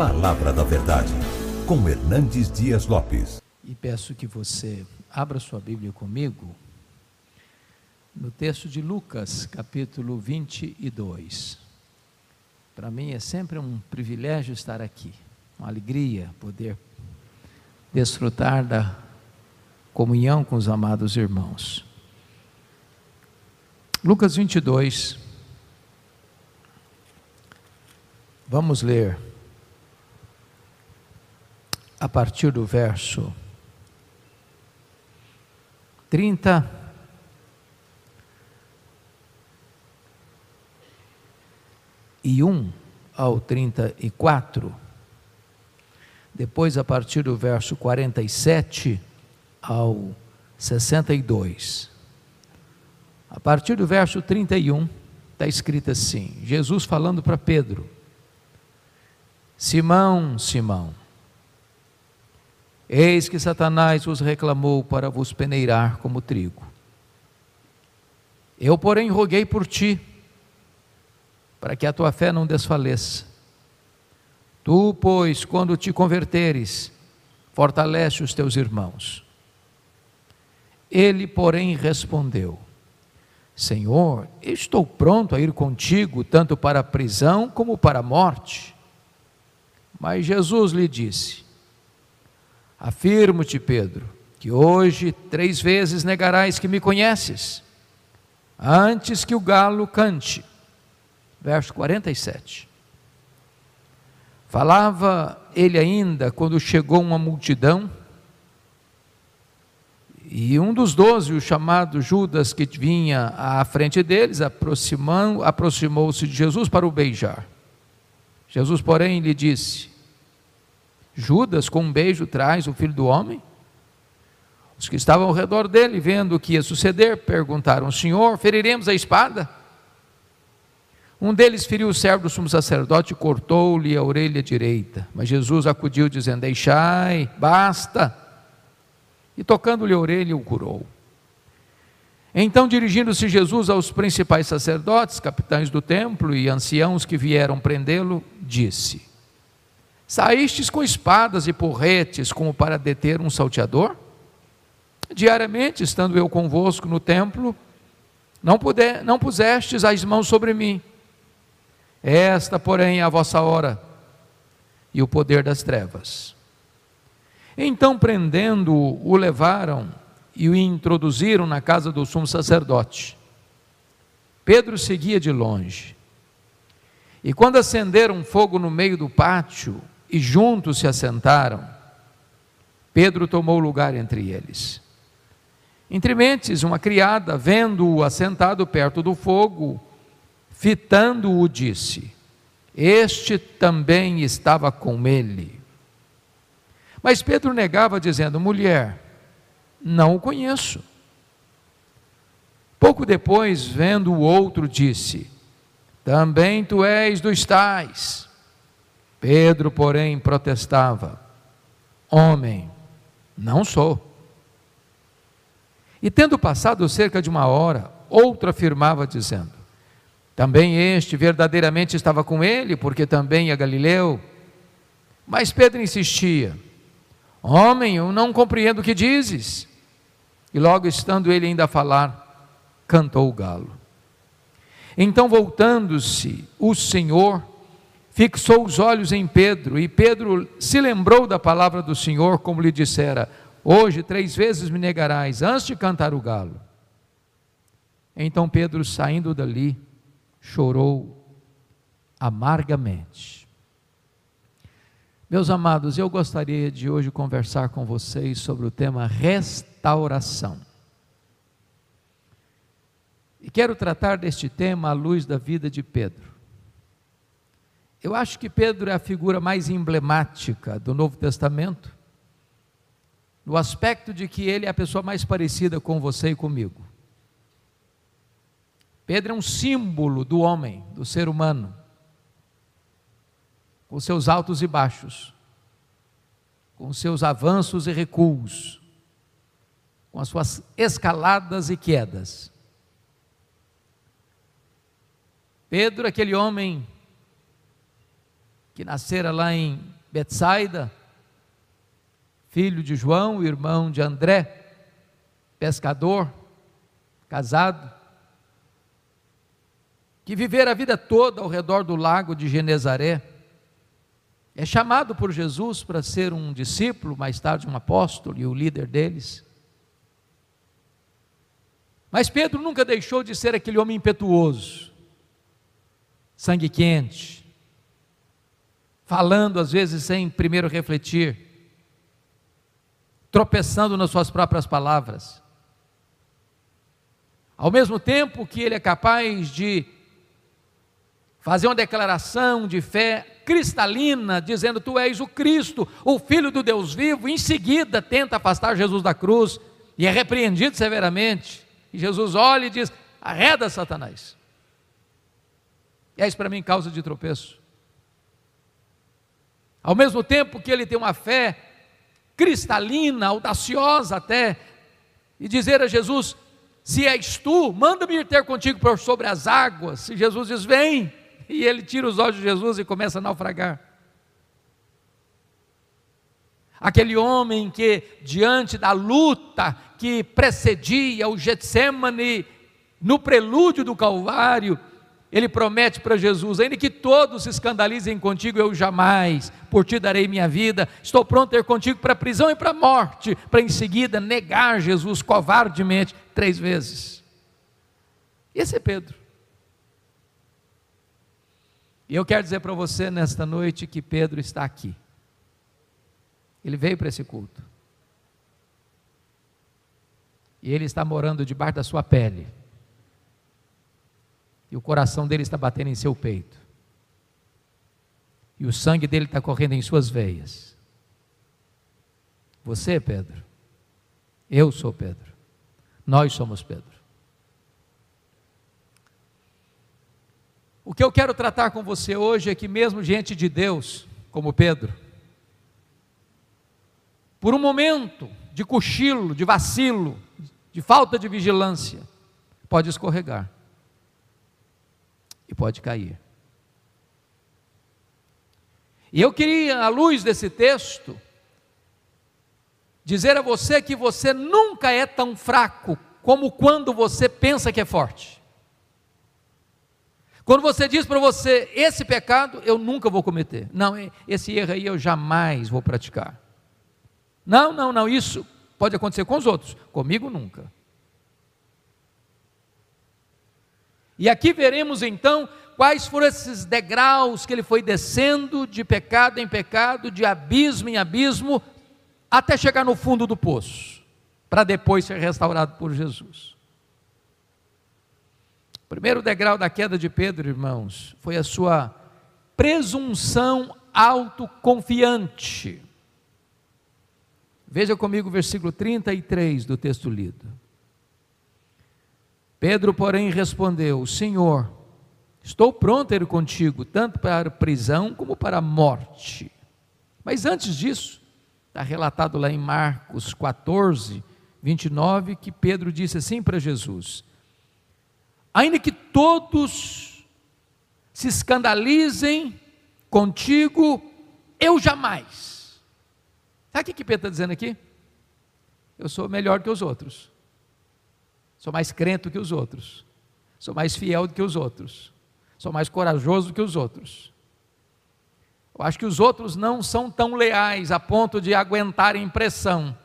Palavra da Verdade, com Hernandes Dias Lopes. E peço que você abra sua Bíblia comigo no texto de Lucas, capítulo 22. Para mim é sempre um privilégio estar aqui, uma alegria poder desfrutar da comunhão com os amados irmãos. Lucas 22. Vamos ler a partir do verso 30 e 1 ao 34. Depois, a partir do verso 47 ao 62. A partir do verso 31, está escrito assim: Jesus falando para Pedro: Simão, Simão, eis que Satanás vos reclamou para vos peneirar como trigo. Eu, porém, roguei por ti, para que a tua fé não desfaleça. Tu, pois, quando te converteres, fortalece os teus irmãos. Ele, porém, respondeu: Senhor, estou pronto a ir contigo, tanto para a prisão como para a morte. Mas Jesus lhe disse: Afirmo-te, Pedro, que hoje três vezes negarás que me conheces, antes que o galo cante. Verso 47. Falava ele ainda quando chegou uma multidão e um dos doze, o chamado Judas, que vinha à frente deles, aproximou-se de Jesus para o beijar. Jesus, porém, lhe disse: Judas, com um beijo, traz o filho do homem? Os que estavam ao redor dele, vendo o que ia suceder, perguntaram: Senhor, feriremos a espada? Um deles feriu o servo do sumo sacerdote e cortou-lhe a orelha direita. Mas Jesus acudiu, dizendo: Deixai, basta e tocando-lhe a orelha, o curou. Então, dirigindo-se Jesus aos principais sacerdotes, capitães do templo e anciãos que vieram prendê-lo, disse: Saístes com espadas e porretes como para deter um salteador? Diariamente, estando eu convosco no templo, não, puder, não pusestes as mãos sobre mim. Esta, porém, é a vossa hora e o poder das trevas. Então, prendendo-o, o levaram e o introduziram na casa do sumo sacerdote. Pedro seguia de longe. E quando acenderam fogo no meio do pátio e juntos se assentaram, Pedro tomou lugar entre eles. Entre mentes, uma criada, vendo-o assentado perto do fogo, fitando-o, disse: Este também estava com ele. Mas Pedro negava, dizendo: mulher, não o conheço. Pouco depois, vendo o outro, disse: Também tu és dos tais. Pedro, porém, protestava: Homem, não sou. E tendo passado cerca de uma hora, outro afirmava, dizendo: Também este verdadeiramente estava com ele, porque também é Galileu. Mas Pedro insistia: Homem, eu não compreendo o que dizes. E logo estando ele ainda a falar, cantou o galo. Então, voltando-se, o Senhor fixou os olhos em Pedro, e Pedro se lembrou da palavra do Senhor, como lhe dissera: Hoje três vezes me negarás, antes de cantar o galo. Então Pedro, saindo dali, chorou amargamente. Meus amados, eu gostaria de hoje conversar com vocês sobre o tema restauração. E quero tratar deste tema à luz da vida de Pedro. Eu acho que Pedro é a figura mais emblemática do Novo Testamento, no aspecto de que ele é a pessoa mais parecida com você e comigo. Pedro é um símbolo do homem, do ser humano com seus altos e baixos, com seus avanços e recuos, com as suas escaladas e quedas. Pedro, aquele homem que nascera lá em Betsaida, filho de João, irmão de André, pescador, casado, que vivera a vida toda ao redor do lago de Genezaré, é chamado por Jesus para ser um discípulo, mais tarde um apóstolo e o líder deles. Mas Pedro nunca deixou de ser aquele homem impetuoso, sangue quente, falando às vezes sem primeiro refletir, tropeçando nas suas próprias palavras. Ao mesmo tempo que ele é capaz de fazer uma declaração de fé cristalina, dizendo: Tu és o Cristo, o Filho do Deus vivo, em seguida tenta afastar Jesus da cruz e é repreendido severamente. E Jesus olha e diz: arreda Satanás. E é isso para mim causa de tropeço. Ao mesmo tempo que ele tem uma fé cristalina, audaciosa até, e dizer a Jesus: Se és tu, manda-me ir ter contigo por sobre as águas. E Jesus diz: Vem. E ele tira os olhos de Jesus e começa a naufragar. Aquele homem que, diante da luta que precedia o Getsemane, no prelúdio do Calvário, ele promete para Jesus: ainda que todos se escandalizem contigo, eu jamais por ti darei minha vida. Estou pronto a ir contigo para a prisão e para a morte, para em seguida negar Jesus covardemente três vezes. Esse é Pedro. E eu quero dizer para você nesta noite que Pedro está aqui. Ele veio para esse culto. E ele está morando debaixo da sua pele. E o coração dele está batendo em seu peito. E o sangue dele está correndo em suas veias. Você, Pedro. Eu sou Pedro. Nós somos Pedro. O que eu quero tratar com você hoje é que, mesmo gente de Deus, como Pedro, por um momento de cochilo, de vacilo, de falta de vigilância, pode escorregar e pode cair. E eu queria, à luz desse texto, dizer a você que você nunca é tão fraco como quando você pensa que é forte. Quando você diz para você, esse pecado eu nunca vou cometer. Não, esse erro aí eu jamais vou praticar. Não, não, não, isso pode acontecer com os outros, comigo nunca. E aqui veremos então quais foram esses degraus que ele foi descendo de pecado em pecado, de abismo em abismo, até chegar no fundo do poço, para depois ser restaurado por Jesus. O primeiro degrau da queda de Pedro, irmãos, foi a sua presunção autoconfiante. Veja comigo o versículo 33 do texto lido. Pedro, porém, respondeu: Senhor, estou pronto a ir contigo, tanto para a prisão como para a morte. Mas antes disso, está relatado lá em Marcos 14, 29, que Pedro disse assim para Jesus: Ainda que todos se escandalizem contigo, eu jamais Sabe o que Pedro está dizendo aqui? Eu sou melhor que os outros. Sou mais crente do que os outros. Sou mais fiel do que os outros. Sou mais corajoso do que os outros. Eu acho que os outros não são tão leais a ponto de aguentarem pressão.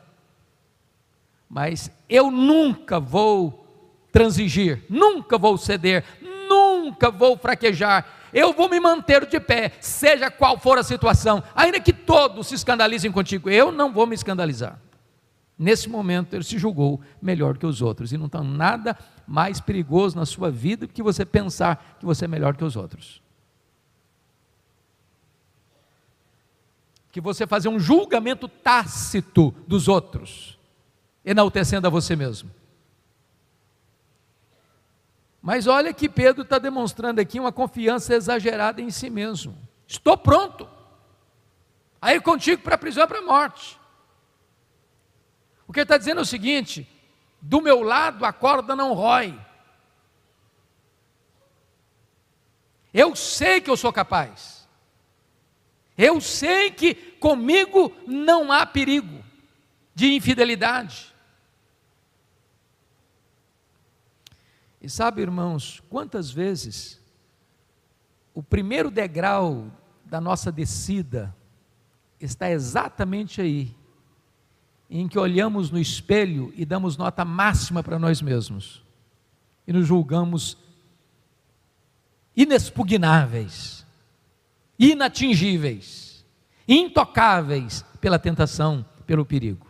Mas eu nunca vou transigir, nunca vou ceder, nunca vou fraquejar, eu vou me manter de pé, seja qual for a situação, ainda que todos se escandalizem contigo, eu não vou me escandalizar. Nesse momento ele se julgou melhor que os outros, e não está nada mais perigoso na sua vida do que você pensar que você é melhor que os outros. Que você fazer um julgamento tácito dos outros, enaltecendo a você mesmo. Mas olha que Pedro está demonstrando aqui uma confiança exagerada em si mesmo. Estou pronto a ir contigo para a prisão e para a morte. O que ele está dizendo é o seguinte: do meu lado a corda não rói. Eu sei que eu sou capaz. Eu sei que comigo não há perigo de infidelidade. E sabe, irmãos, quantas vezes o primeiro degrau da nossa descida está exatamente aí, em que olhamos no espelho e damos nota máxima para nós mesmos e nos julgamos inexpugnáveis, inatingíveis, intocáveis pela tentação, pelo perigo.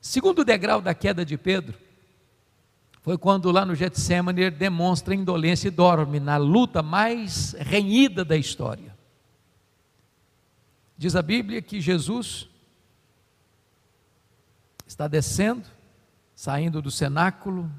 Segundo degrau da queda de Pedro, foi quando lá no Getsemane ele demonstra indolência e dorme na luta mais renhida da história. Diz a Bíblia que Jesus está descendo, saindo do cenáculo,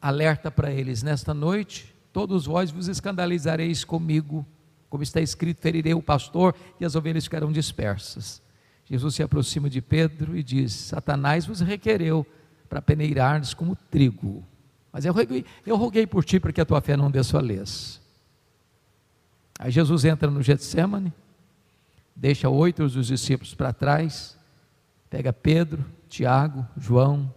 alerta para eles: Nesta noite, todos vós vos escandalizareis comigo, como está escrito: ferirei o pastor e as ovelhas ficarão dispersas. Jesus se aproxima de Pedro e diz: Satanás vos requereu para peneirar como trigo. Mas eu roguei, eu roguei por ti para que a tua fé não desfaleça. Aí Jesus entra no Getsemane, deixa oito dos discípulos para trás, pega Pedro, Tiago, João,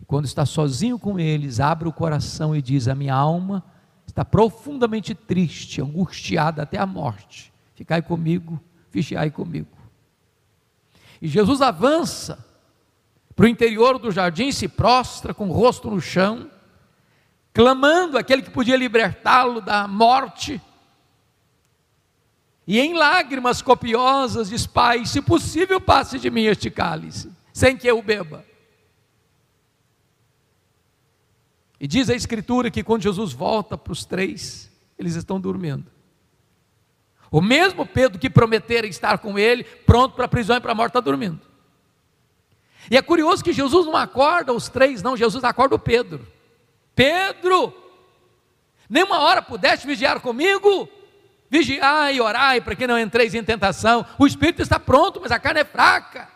e quando está sozinho com eles, abre o coração e diz: A minha alma está profundamente triste, angustiada até a morte. Ficai comigo, vigiai comigo. E Jesus avança para o interior do jardim, se prostra com o rosto no chão, clamando aquele que podia libertá-lo da morte. E em lágrimas copiosas diz: Pai, se possível, passe de mim este cálice, sem que eu beba. E diz a Escritura que quando Jesus volta para os três, eles estão dormindo. O mesmo Pedro que prometera estar com ele, pronto para a prisão e para a morte, está dormindo. E é curioso que Jesus não acorda os três, não, Jesus acorda o Pedro. Pedro, nenhuma hora pudeste vigiar comigo? Vigiai e orai para que não entreis em tentação. O espírito está pronto, mas a carne é fraca.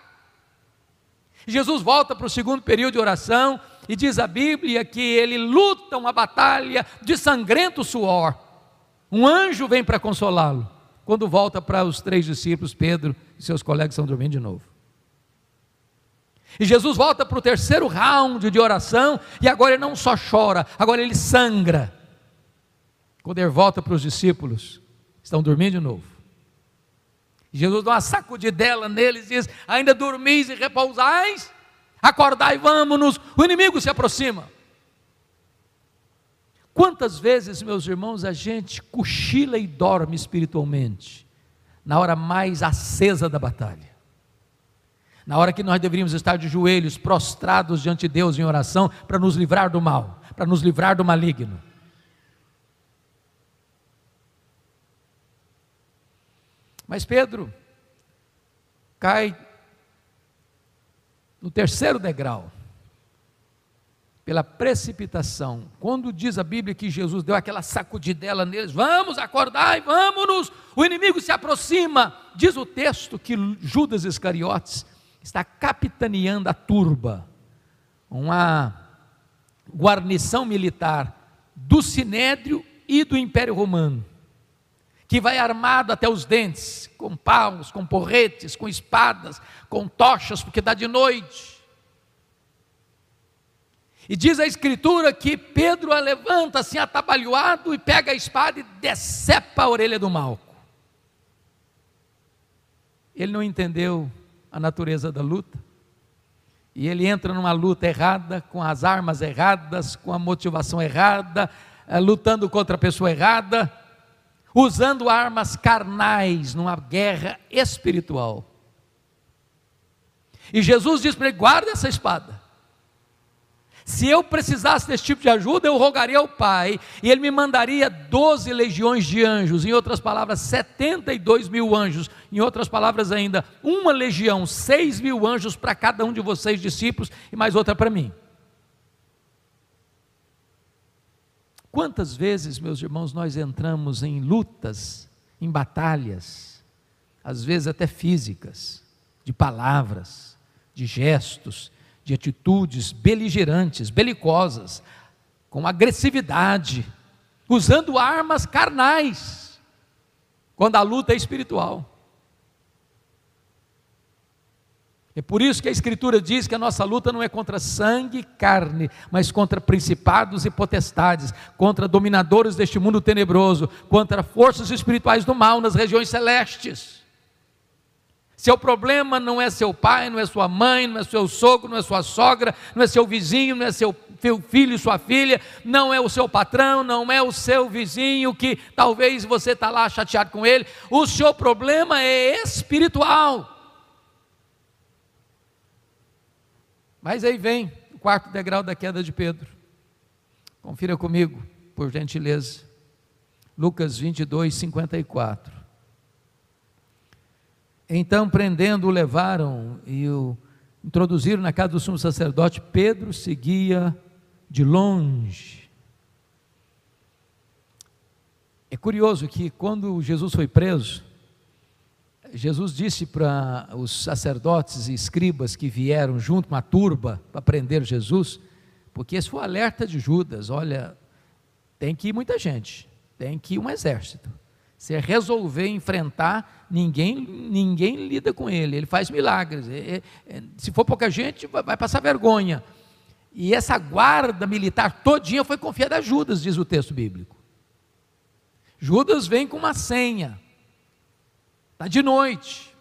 Jesus volta para o segundo período de oração e diz a Bíblia que ele luta uma batalha de sangrento suor. Um anjo vem para consolá-lo. Quando volta para os três discípulos, Pedro e seus colegas estão dormindo de novo. E Jesus volta para o terceiro round de oração, e agora ele não só chora, agora ele sangra. Quando ele volta para os discípulos, estão dormindo de novo. Jesus dá uma sacudidela neles e diz: Ainda dormis e repousais? Acordai, vamos-nos, o inimigo se aproxima. Quantas vezes, meus irmãos, a gente cochila e dorme espiritualmente, na hora mais acesa da batalha? na hora que nós deveríamos estar de joelhos, prostrados diante de Deus em oração, para nos livrar do mal, para nos livrar do maligno. Mas Pedro cai no terceiro degrau, pela precipitação. Quando diz a Bíblia que Jesus deu aquela sacudidela neles, vamos acordar e vamos-nos, o inimigo se aproxima. Diz o texto que Judas Iscariotes está capitaneando a turba, uma guarnição militar do Sinédrio e do Império Romano, que vai armado até os dentes, com paus, com porretes, com espadas, com tochas, porque dá de noite. E diz a Escritura que Pedro a levanta assim atabalhoado e pega a espada e decepa a orelha do Malco. Ele não entendeu a natureza da luta. E ele entra numa luta errada, com as armas erradas, com a motivação errada, eh, lutando contra a pessoa errada, usando armas carnais numa guerra espiritual. E Jesus diz para ele: guarda essa espada. Se eu precisasse desse tipo de ajuda, eu rogaria ao Pai, e Ele me mandaria 12 legiões de anjos, em outras palavras, 72 mil anjos, em outras palavras ainda, uma legião, 6 mil anjos para cada um de vocês, discípulos, e mais outra para mim. Quantas vezes, meus irmãos, nós entramos em lutas, em batalhas, às vezes até físicas, de palavras, de gestos, de atitudes beligerantes, belicosas, com agressividade, usando armas carnais. quando a luta é espiritual. É por isso que a Escritura diz que a nossa luta não é contra sangue e carne, mas contra principados e potestades, contra dominadores deste mundo tenebroso, contra forças espirituais do mal nas regiões celestes. Seu problema não é seu pai, não é sua mãe, não é seu sogro, não é sua sogra, não é seu vizinho, não é seu filho e sua filha, não é o seu patrão, não é o seu vizinho que talvez você está lá chateado com ele. O seu problema é espiritual. Mas aí vem o quarto degrau da queda de Pedro. Confira comigo, por gentileza. Lucas 22, 54. Então, prendendo, o levaram e o introduziram na casa do sumo sacerdote. Pedro seguia de longe. É curioso que quando Jesus foi preso, Jesus disse para os sacerdotes e escribas que vieram junto com a turba para prender Jesus, porque esse foi o alerta de Judas: olha, tem que ir muita gente, tem que ir um exército. Se resolver enfrentar, ninguém, ninguém lida com ele, ele faz milagres. Se for pouca gente, vai, vai passar vergonha. E essa guarda militar todinha foi confiada a Judas, diz o texto bíblico. Judas vem com uma senha Está de noite.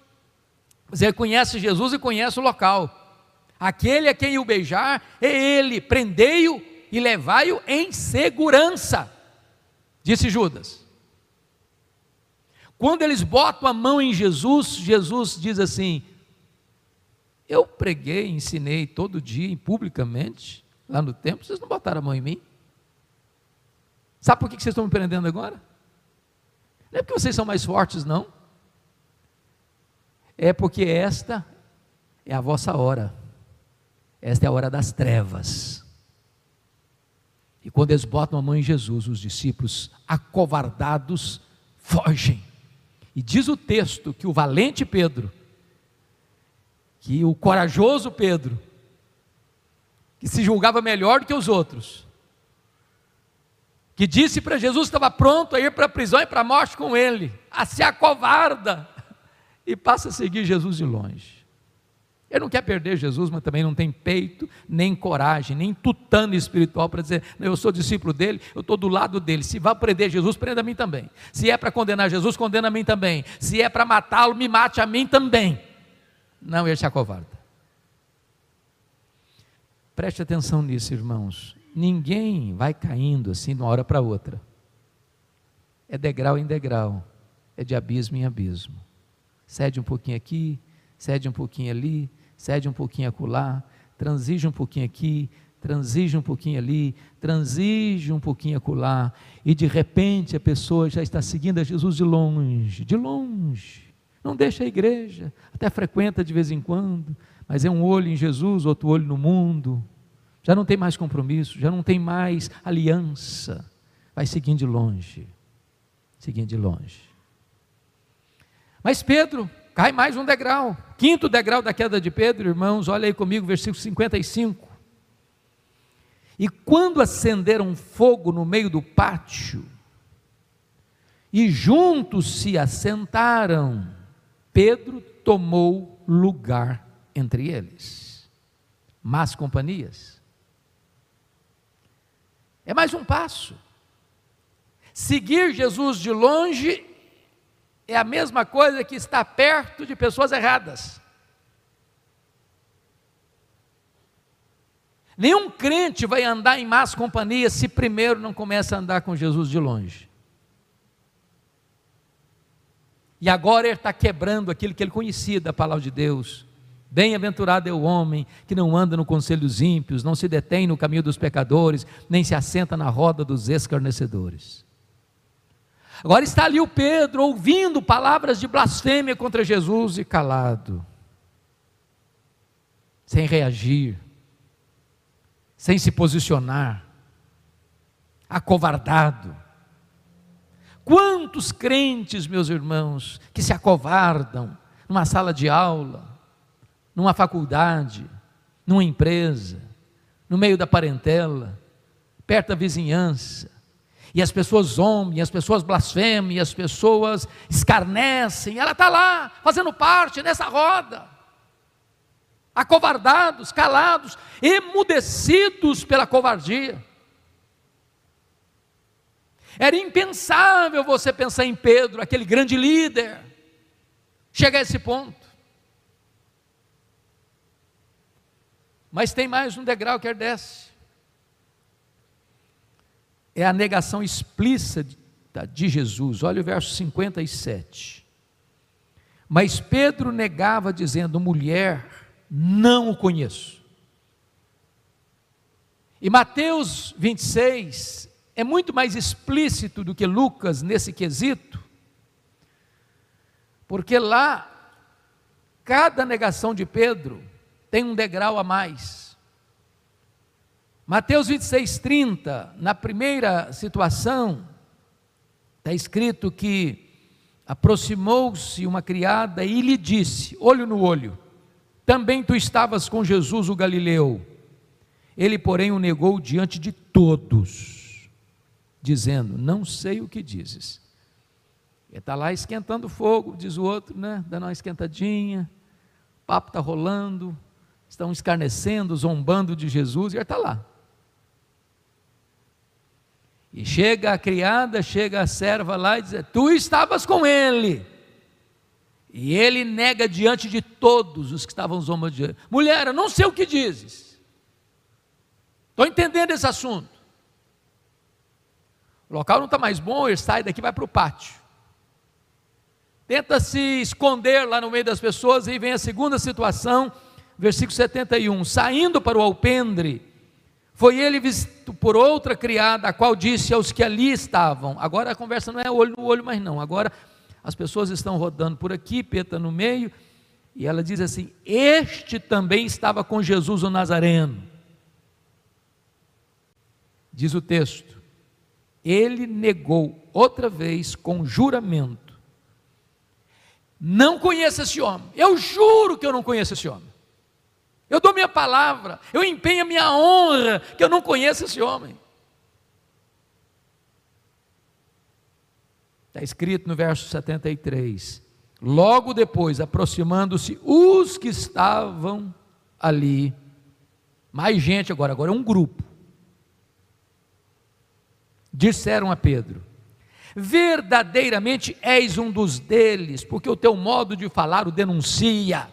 Mas ele conhece Jesus e conhece o local. Aquele a quem o beijar é ele. Prendei-o e levai-o em segurança, disse Judas. Quando eles botam a mão em Jesus, Jesus diz assim: Eu preguei, ensinei todo dia, publicamente, lá no templo, vocês não botaram a mão em mim. Sabe por que vocês estão me prendendo agora? Não é porque vocês são mais fortes, não é porque esta é a vossa hora, esta é a hora das trevas. E quando eles botam a mão em Jesus, os discípulos acovardados fogem. E diz o texto que o valente Pedro, que o corajoso Pedro, que se julgava melhor do que os outros, que disse para Jesus que estava pronto a ir para a prisão e para a morte com ele, a se acovarda e passa a seguir Jesus de longe. Ele não quer perder Jesus, mas também não tem peito, nem coragem, nem tutano espiritual para dizer, eu sou discípulo dele, eu estou do lado dele. Se vai prender Jesus, prenda a mim também. Se é para condenar Jesus, condena a mim também. Se é para matá-lo, me mate a mim também. Não, ele se acovarda. Preste atenção nisso, irmãos. Ninguém vai caindo assim de uma hora para outra. É degrau em degrau, é de abismo em abismo cede um pouquinho aqui, cede um pouquinho ali, cede um pouquinho acolá, transige um pouquinho aqui, transige um pouquinho ali, transige um pouquinho acolá, e de repente a pessoa já está seguindo a Jesus de longe, de longe. Não deixa a igreja, até frequenta de vez em quando, mas é um olho em Jesus, outro olho no mundo. Já não tem mais compromisso, já não tem mais aliança. Vai seguindo de longe, seguindo de longe. Mas Pedro cai mais um degrau. Quinto degrau da queda de Pedro, irmãos, olha aí comigo, versículo 55. E quando acenderam fogo no meio do pátio, e juntos se assentaram, Pedro tomou lugar entre eles. Más companhias. É mais um passo. Seguir Jesus de longe é a mesma coisa que estar perto de pessoas erradas. Nenhum crente vai andar em más companhias se primeiro não começa a andar com Jesus de longe. E agora ele está quebrando aquilo que ele conhecia da palavra de Deus. Bem-aventurado é o homem que não anda no conselho dos ímpios, não se detém no caminho dos pecadores, nem se assenta na roda dos escarnecedores. Agora está ali o Pedro ouvindo palavras de blasfêmia contra Jesus e calado, sem reagir, sem se posicionar, acovardado. Quantos crentes, meus irmãos, que se acovardam numa sala de aula, numa faculdade, numa empresa, no meio da parentela, perto da vizinhança, E as pessoas zombam, e as pessoas blasfemam, e as pessoas escarnecem. Ela está lá, fazendo parte nessa roda. Acovardados, calados, emudecidos pela covardia. Era impensável você pensar em Pedro, aquele grande líder, chegar a esse ponto. Mas tem mais um degrau que ele desce. É a negação explícita de Jesus. Olha o verso 57. Mas Pedro negava, dizendo: mulher, não o conheço. E Mateus 26 é muito mais explícito do que Lucas nesse quesito, porque lá, cada negação de Pedro tem um degrau a mais. Mateus 26, 30, na primeira situação, está escrito que aproximou-se uma criada e lhe disse, olho no olho, também tu estavas com Jesus o Galileu. Ele, porém, o negou diante de todos dizendo: Não sei o que dizes. Ele está lá esquentando fogo, diz o outro, né? Dando uma esquentadinha, o papo está rolando, estão escarnecendo, zombando de Jesus, e ele está lá. E chega a criada, chega a serva lá e diz: Tu estavas com ele. E ele nega diante de todos os que estavam zombando Mulher, eu não sei o que dizes. Estou entendendo esse assunto. O local não está mais bom, ele sai daqui e vai para o pátio. Tenta se esconder lá no meio das pessoas, e vem a segunda situação, versículo 71. Saindo para o alpendre, foi ele visto por outra criada, a qual disse aos que ali estavam. Agora a conversa não é olho no olho mais, não. Agora as pessoas estão rodando por aqui, Peta no meio, e ela diz assim: Este também estava com Jesus o Nazareno. Diz o texto ele negou outra vez com juramento. Não conheço esse homem. Eu juro que eu não conheço esse homem. Eu dou minha palavra, eu empenho a minha honra que eu não conheço esse homem. Está escrito no verso 73. Logo depois, aproximando-se os que estavam ali, mais gente agora, agora é um grupo disseram a Pedro: Verdadeiramente és um dos deles, porque o teu modo de falar o denuncia.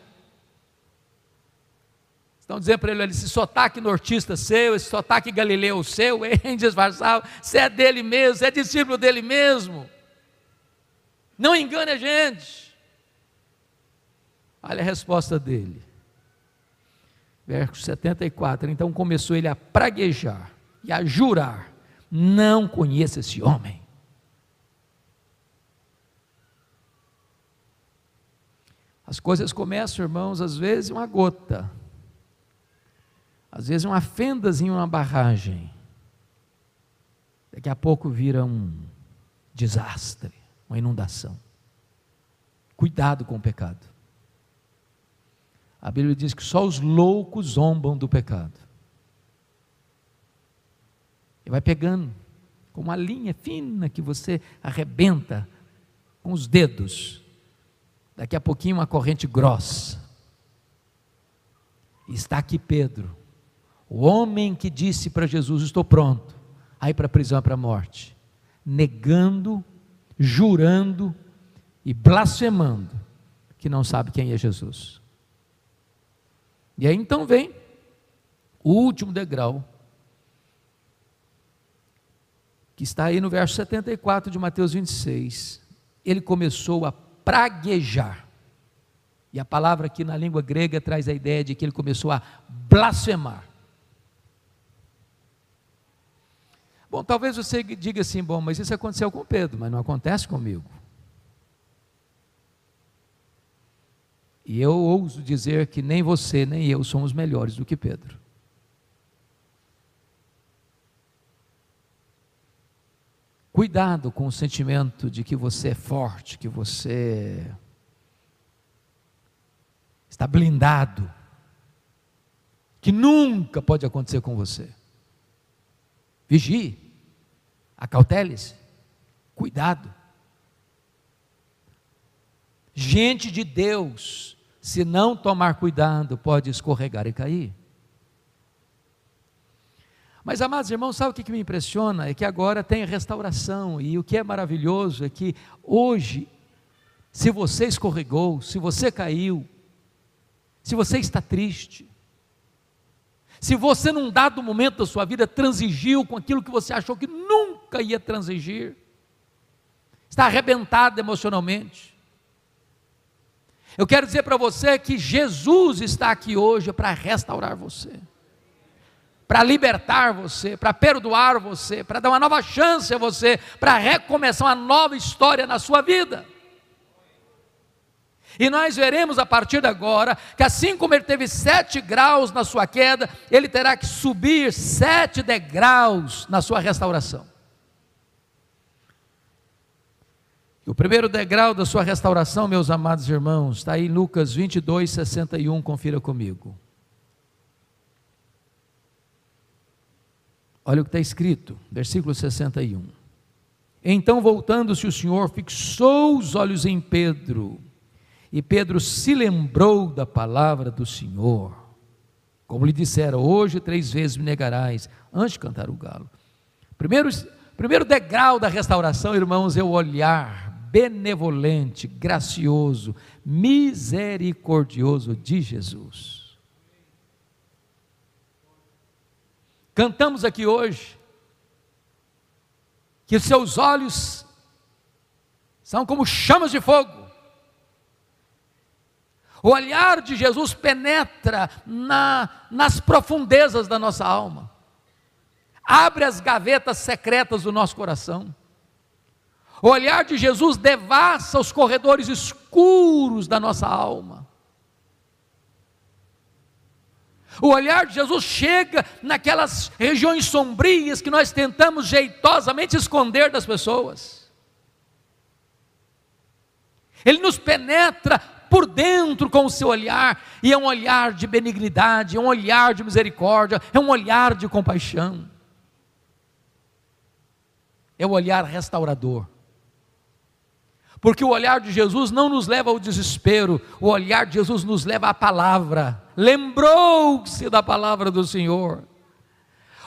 Estão dizendo para ele, esse sotaque nortista seu, esse sotaque galileu seu, é indisfarçável, você é dele mesmo, você é discípulo dele mesmo. Não engane a gente. Olha a resposta dele. Verso 74. Então começou ele a praguejar e a jurar não conheço esse homem. As coisas começam, irmãos, às vezes uma gota, às vezes uma fendazinha, uma barragem. Daqui a pouco vira um desastre, uma inundação. Cuidado com o pecado. A Bíblia diz que só os loucos zombam do pecado. E vai pegando com uma linha fina que você arrebenta com os dedos. Daqui a pouquinho uma corrente grossa. E está aqui Pedro, o homem que disse para Jesus: Estou pronto, aí para a prisão, para a morte, negando, jurando e blasfemando que não sabe quem é Jesus. E aí então vem o último degrau que está aí no verso 74 de Mateus 26, ele começou a praguejar. E a palavra aqui na língua grega traz a ideia de que ele começou a blasfemar. Bom, talvez você diga assim, bom, mas isso aconteceu com Pedro, mas não acontece comigo. E eu ouso dizer que nem você nem eu somos melhores do que Pedro. Cuidado com o sentimento de que você é forte, que você está blindado, que nunca pode acontecer com você. Vigie, Acautele-se, cuidado. Gente de Deus, se não tomar cuidado, pode escorregar e cair. Mas, amados irmãos, sabe o que me impressiona? É que agora tem restauração, e o que é maravilhoso é que hoje, se você escorregou, se você caiu, se você está triste, se você num dado momento da sua vida transigiu com aquilo que você achou que nunca ia transigir, está arrebentado emocionalmente, eu quero dizer para você que Jesus está aqui hoje para restaurar você para libertar você, para perdoar você, para dar uma nova chance a você, para recomeçar uma nova história na sua vida. E nós veremos a partir de agora que, assim como ele teve sete graus na sua queda, ele terá que subir sete degraus na sua restauração. E o primeiro degrau da sua restauração, meus amados irmãos, está aí em Lucas 22, 61, confira comigo. Olha o que está escrito, versículo 61. Então, voltando-se, o Senhor fixou os olhos em Pedro, e Pedro se lembrou da palavra do Senhor. Como lhe dissera, hoje três vezes me negarás, antes de cantar o galo. Primeiro, primeiro degrau da restauração, irmãos, é o olhar benevolente, gracioso, misericordioso de Jesus. Cantamos aqui hoje que os seus olhos são como chamas de fogo. O olhar de Jesus penetra na, nas profundezas da nossa alma, abre as gavetas secretas do nosso coração. O olhar de Jesus devassa os corredores escuros da nossa alma. O olhar de Jesus chega naquelas regiões sombrias que nós tentamos jeitosamente esconder das pessoas. Ele nos penetra por dentro com o seu olhar, e é um olhar de benignidade, é um olhar de misericórdia, é um olhar de compaixão. É o olhar restaurador. Porque o olhar de Jesus não nos leva ao desespero, o olhar de Jesus nos leva à palavra. Lembrou-se da palavra do Senhor.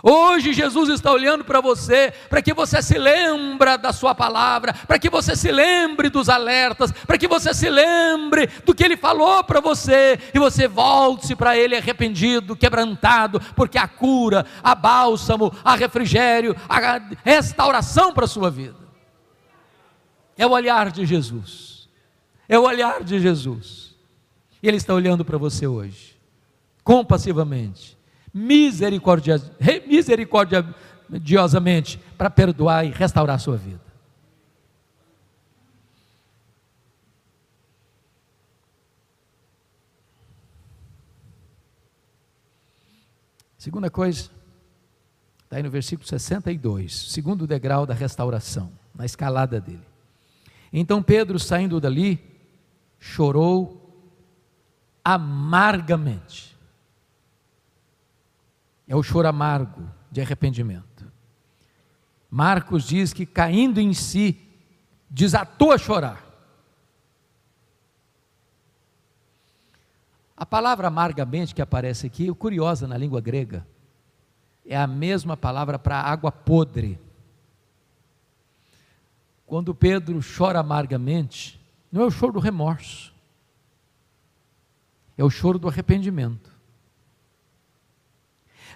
Hoje Jesus está olhando para você, para que você se lembre da sua palavra, para que você se lembre dos alertas, para que você se lembre do que ele falou para você e você volte para ele arrependido, quebrantado, porque há cura, há bálsamo, há refrigério, há restauração para a sua vida. É o olhar de Jesus. É o olhar de Jesus. E Ele está olhando para você hoje, compassivamente, misericordiosamente, para perdoar e restaurar a sua vida. Segunda coisa, está aí no versículo 62, segundo degrau da restauração, na escalada dele. Então Pedro, saindo dali, chorou amargamente. É o choro amargo de arrependimento. Marcos diz que caindo em si, desatou a chorar. A palavra amargamente que aparece aqui, curiosa na língua grega, é a mesma palavra para água podre. Quando Pedro chora amargamente, não é o choro do remorso, é o choro do arrependimento.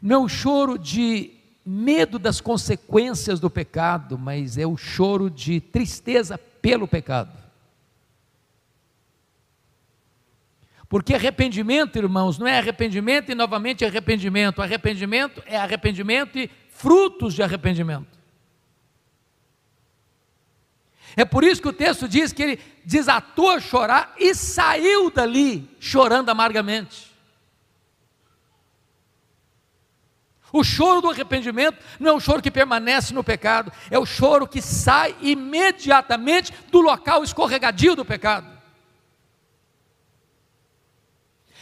Não é o choro de medo das consequências do pecado, mas é o choro de tristeza pelo pecado. Porque arrependimento, irmãos, não é arrependimento e novamente arrependimento. Arrependimento é arrependimento e frutos de arrependimento. É por isso que o texto diz que ele desatou a chorar e saiu dali chorando amargamente. O choro do arrependimento não é o choro que permanece no pecado, é o choro que sai imediatamente do local escorregadio do pecado.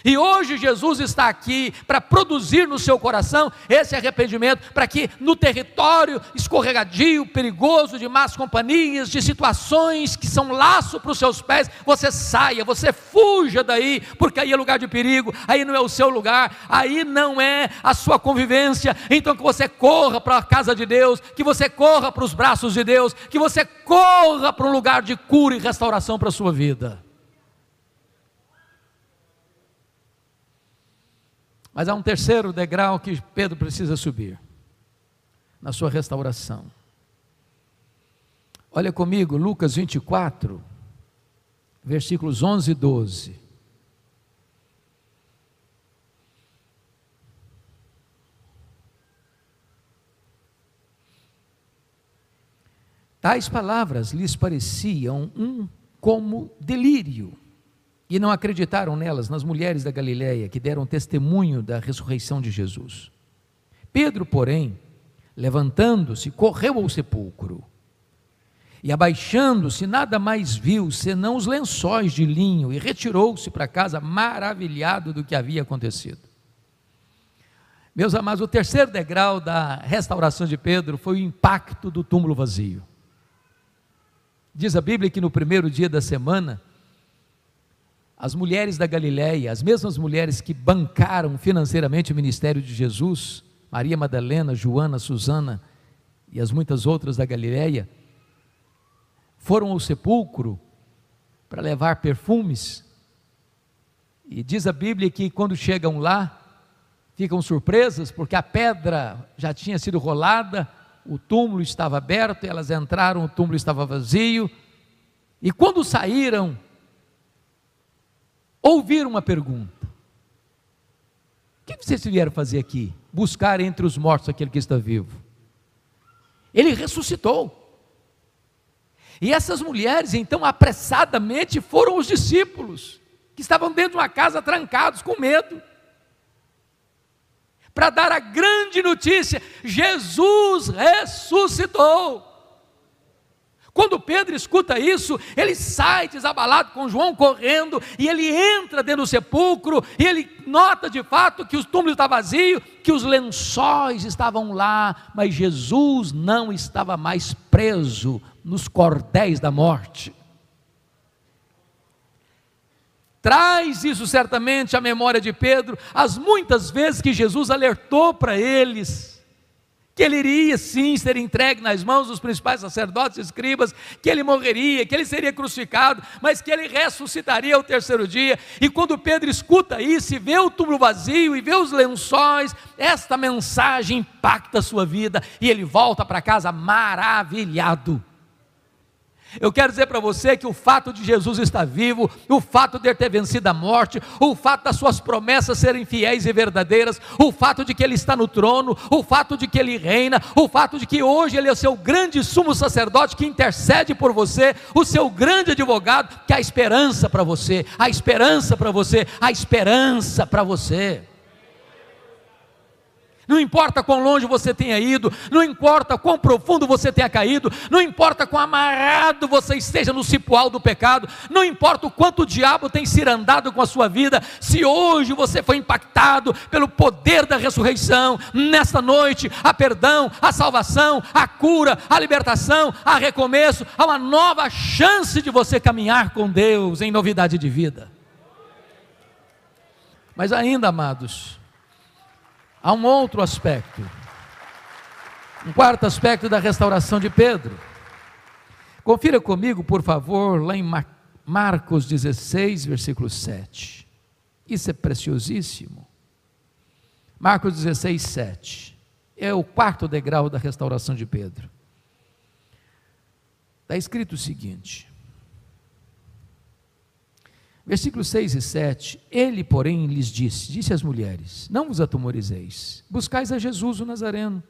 E hoje Jesus está aqui para produzir no seu coração esse arrependimento, para que no território escorregadio, perigoso, de más companhias, de situações que são laço para os seus pés, você saia, você fuja daí, porque aí é lugar de perigo, aí não é o seu lugar, aí não é a sua convivência. Então que você corra para a casa de Deus, que você corra para os braços de Deus, que você corra para um lugar de cura e restauração para a sua vida. Mas há um terceiro degrau que Pedro precisa subir na sua restauração. Olha comigo, Lucas 24, versículos 11 e 12. Tais palavras lhes pareciam um como delírio e não acreditaram nelas, nas mulheres da Galiléia, que deram testemunho da ressurreição de Jesus. Pedro, porém, levantando-se, correu ao sepulcro. E abaixando-se, nada mais viu senão os lençóis de linho, e retirou-se para casa, maravilhado do que havia acontecido. Meus amados, o terceiro degrau da restauração de Pedro foi o impacto do túmulo vazio. Diz a Bíblia que no primeiro dia da semana, as mulheres da Galiléia, as mesmas mulheres que bancaram financeiramente o ministério de Jesus, Maria Madalena, Joana, Susana e as muitas outras da Galiléia, foram ao sepulcro para levar perfumes. E diz a Bíblia que quando chegam lá, ficam surpresas porque a pedra já tinha sido rolada, o túmulo estava aberto, elas entraram, o túmulo estava vazio. E quando saíram, ouvir uma pergunta: O que vocês vieram fazer aqui? Buscar entre os mortos aquele que está vivo. Ele ressuscitou. E essas mulheres, então, apressadamente foram os discípulos, que estavam dentro de uma casa trancados com medo, para dar a grande notícia: Jesus ressuscitou. Quando Pedro escuta isso, ele sai desabalado com João correndo, e ele entra dentro do sepulcro, e ele nota de fato que o túmulo está vazio, que os lençóis estavam lá, mas Jesus não estava mais preso nos cordéis da morte. Traz isso certamente à memória de Pedro, as muitas vezes que Jesus alertou para eles que ele iria sim ser entregue nas mãos dos principais sacerdotes e escribas, que ele morreria, que ele seria crucificado, mas que ele ressuscitaria ao terceiro dia. E quando Pedro escuta isso e vê o túmulo vazio e vê os lençóis, esta mensagem impacta a sua vida e ele volta para casa maravilhado. Eu quero dizer para você que o fato de Jesus estar vivo, o fato de ele ter vencido a morte, o fato das suas promessas serem fiéis e verdadeiras, o fato de que ele está no trono, o fato de que ele reina, o fato de que hoje ele é o seu grande sumo sacerdote que intercede por você, o seu grande advogado, que há esperança para você, há esperança para você, há esperança para você. Não importa quão longe você tenha ido, não importa quão profundo você tenha caído, não importa quão amarrado você esteja no cipual do pecado, não importa o quanto o diabo tem cirandado com a sua vida, se hoje você foi impactado pelo poder da ressurreição, nesta noite, há perdão, há salvação, há cura, há libertação, há recomeço, há uma nova chance de você caminhar com Deus em novidade de vida. Mas ainda, amados, Há um outro aspecto, um quarto aspecto da restauração de Pedro. Confira comigo, por favor, lá em Marcos 16, versículo 7. Isso é preciosíssimo. Marcos 16, 7. É o quarto degrau da restauração de Pedro. Está escrito o seguinte: Versículos 6 e 7. Ele, porém, lhes disse: Disse às mulheres: Não vos atemorizeis, buscais a Jesus o Nazareno,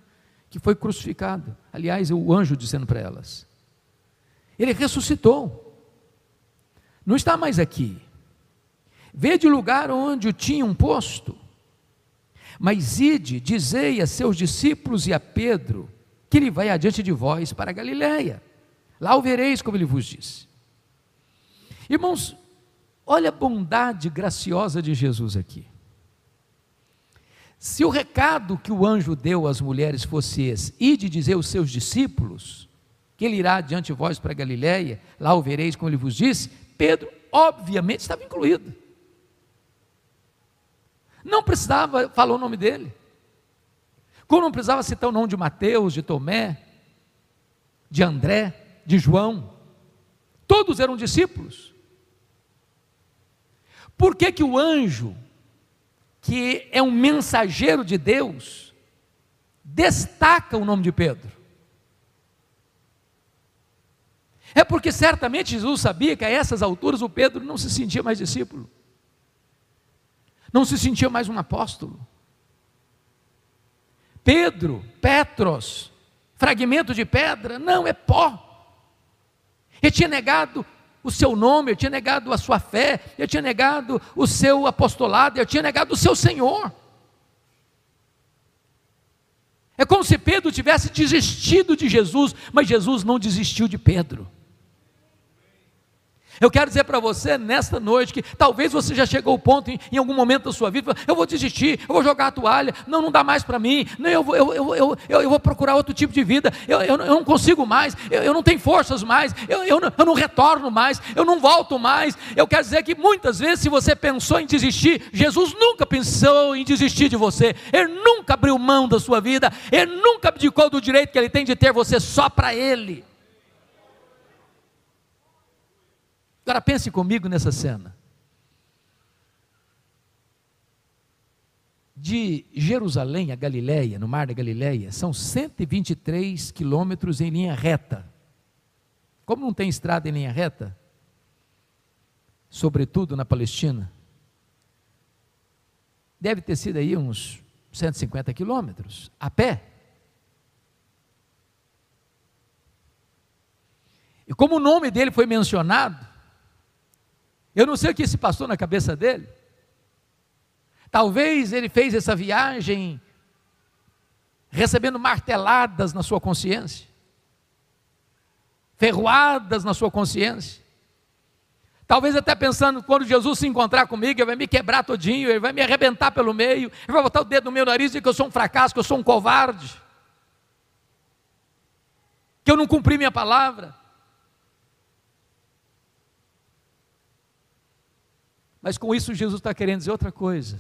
que foi crucificado. Aliás, o anjo dizendo para elas: Ele ressuscitou, não está mais aqui. Vede o lugar onde o tinham posto. Mas ide, dizei a seus discípulos e a Pedro, que ele vai adiante de vós para a Galiléia. Lá o vereis, como ele vos disse. Irmãos, olha a bondade graciosa de Jesus aqui. Se o recado que o anjo deu às mulheres fosse esse, e de dizer aos seus discípulos, que ele irá diante de vós para Galiléia, lá o vereis como ele vos disse, Pedro, obviamente, estava incluído. Não precisava falar o nome dele. Como não precisava citar o nome de Mateus, de Tomé, de André, de João. Todos eram discípulos. Por que, que o anjo, que é um mensageiro de Deus, destaca o nome de Pedro? É porque certamente Jesus sabia que a essas alturas o Pedro não se sentia mais discípulo, não se sentia mais um apóstolo. Pedro, Petros, fragmento de pedra, não, é pó. Ele tinha negado o seu nome, ele tinha negado a sua fé, ele tinha negado o seu apostolado, ele tinha negado o seu Senhor. É como se Pedro tivesse desistido de Jesus, mas Jesus não desistiu de Pedro. Eu quero dizer para você nesta noite que talvez você já chegou ao ponto em, em, algum momento da sua vida, eu vou desistir, eu vou jogar a toalha, não, não dá mais para mim, não, eu, vou, eu, eu, eu, eu, vou procurar outro tipo de vida, eu, eu, eu não consigo mais, eu, eu não tenho forças mais, eu, eu, eu não retorno mais, eu não volto mais. Eu quero dizer que muitas vezes, se você pensou em desistir, Jesus nunca pensou em desistir de você, Ele nunca abriu mão da sua vida, Ele nunca abdicou do direito que Ele tem de ter você só para Ele. Agora pense comigo nessa cena. De Jerusalém a Galiléia, no mar da Galiléia, são 123 quilômetros em linha reta. Como não tem estrada em linha reta, sobretudo na Palestina, deve ter sido aí uns 150 quilômetros, a pé. E como o nome dele foi mencionado, eu não sei o que se passou na cabeça dele. Talvez ele fez essa viagem recebendo marteladas na sua consciência, ferroadas na sua consciência. Talvez até pensando, quando Jesus se encontrar comigo, ele vai me quebrar todinho, ele vai me arrebentar pelo meio, ele vai botar o dedo no meu nariz e dizer que eu sou um fracasso, que eu sou um covarde, que eu não cumpri minha palavra. Mas com isso Jesus está querendo dizer outra coisa.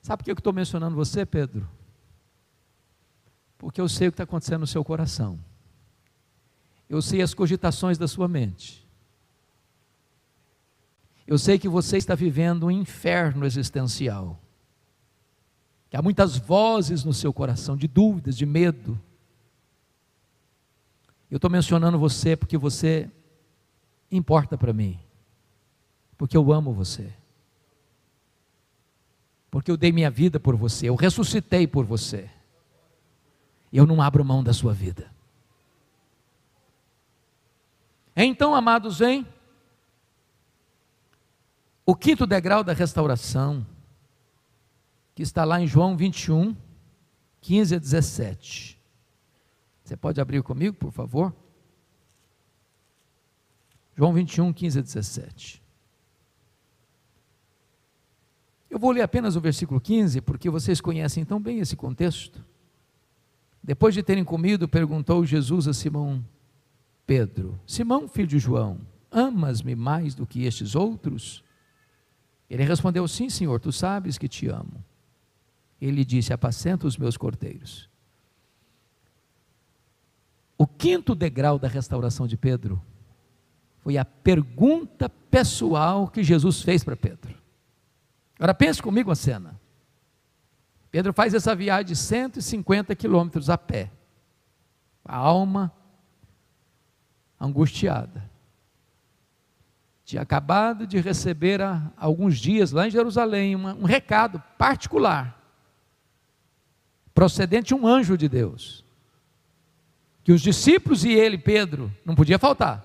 Sabe por que eu estou mencionando você, Pedro? Porque eu sei o que está acontecendo no seu coração. Eu sei as cogitações da sua mente. Eu sei que você está vivendo um inferno existencial. Que há muitas vozes no seu coração de dúvidas, de medo. Eu estou mencionando você porque você importa para mim porque eu amo você. Porque eu dei minha vida por você, eu ressuscitei por você. Eu não abro mão da sua vida. Então, amados, vem o quinto degrau da restauração, que está lá em João 21, 15 a 17. Você pode abrir comigo, por favor? João 21, 15 a 17. Eu vou ler apenas o versículo 15, porque vocês conhecem tão bem esse contexto. Depois de terem comido, perguntou Jesus a Simão Pedro: Simão, filho de João, amas-me mais do que estes outros? Ele respondeu: Sim, Senhor, tu sabes que te amo. Ele disse: Apacenta os meus cordeiros. O quinto degrau da restauração de Pedro foi a pergunta pessoal que Jesus fez para Pedro. Agora pense comigo a cena. Pedro faz essa viagem de 150 quilômetros a pé. A alma angustiada. Tinha acabado de receber há alguns dias lá em Jerusalém uma, um recado particular, procedente de um anjo de Deus, que os discípulos e ele, Pedro, não podia faltar.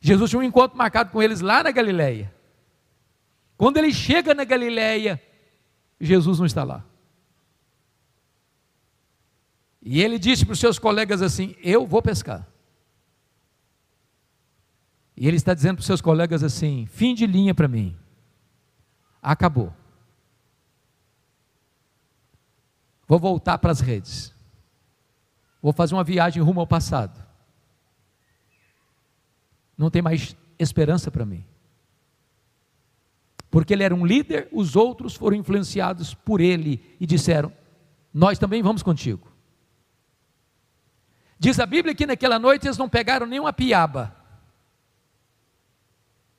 Jesus tinha um encontro marcado com eles lá na Galileia. Quando ele chega na Galiléia, Jesus não está lá. E ele disse para os seus colegas assim: Eu vou pescar. E ele está dizendo para os seus colegas assim: fim de linha para mim. Acabou. Vou voltar para as redes. Vou fazer uma viagem rumo ao passado. Não tem mais esperança para mim. Porque ele era um líder, os outros foram influenciados por ele e disseram: Nós também vamos contigo. Diz a Bíblia que naquela noite eles não pegaram nenhuma piaba.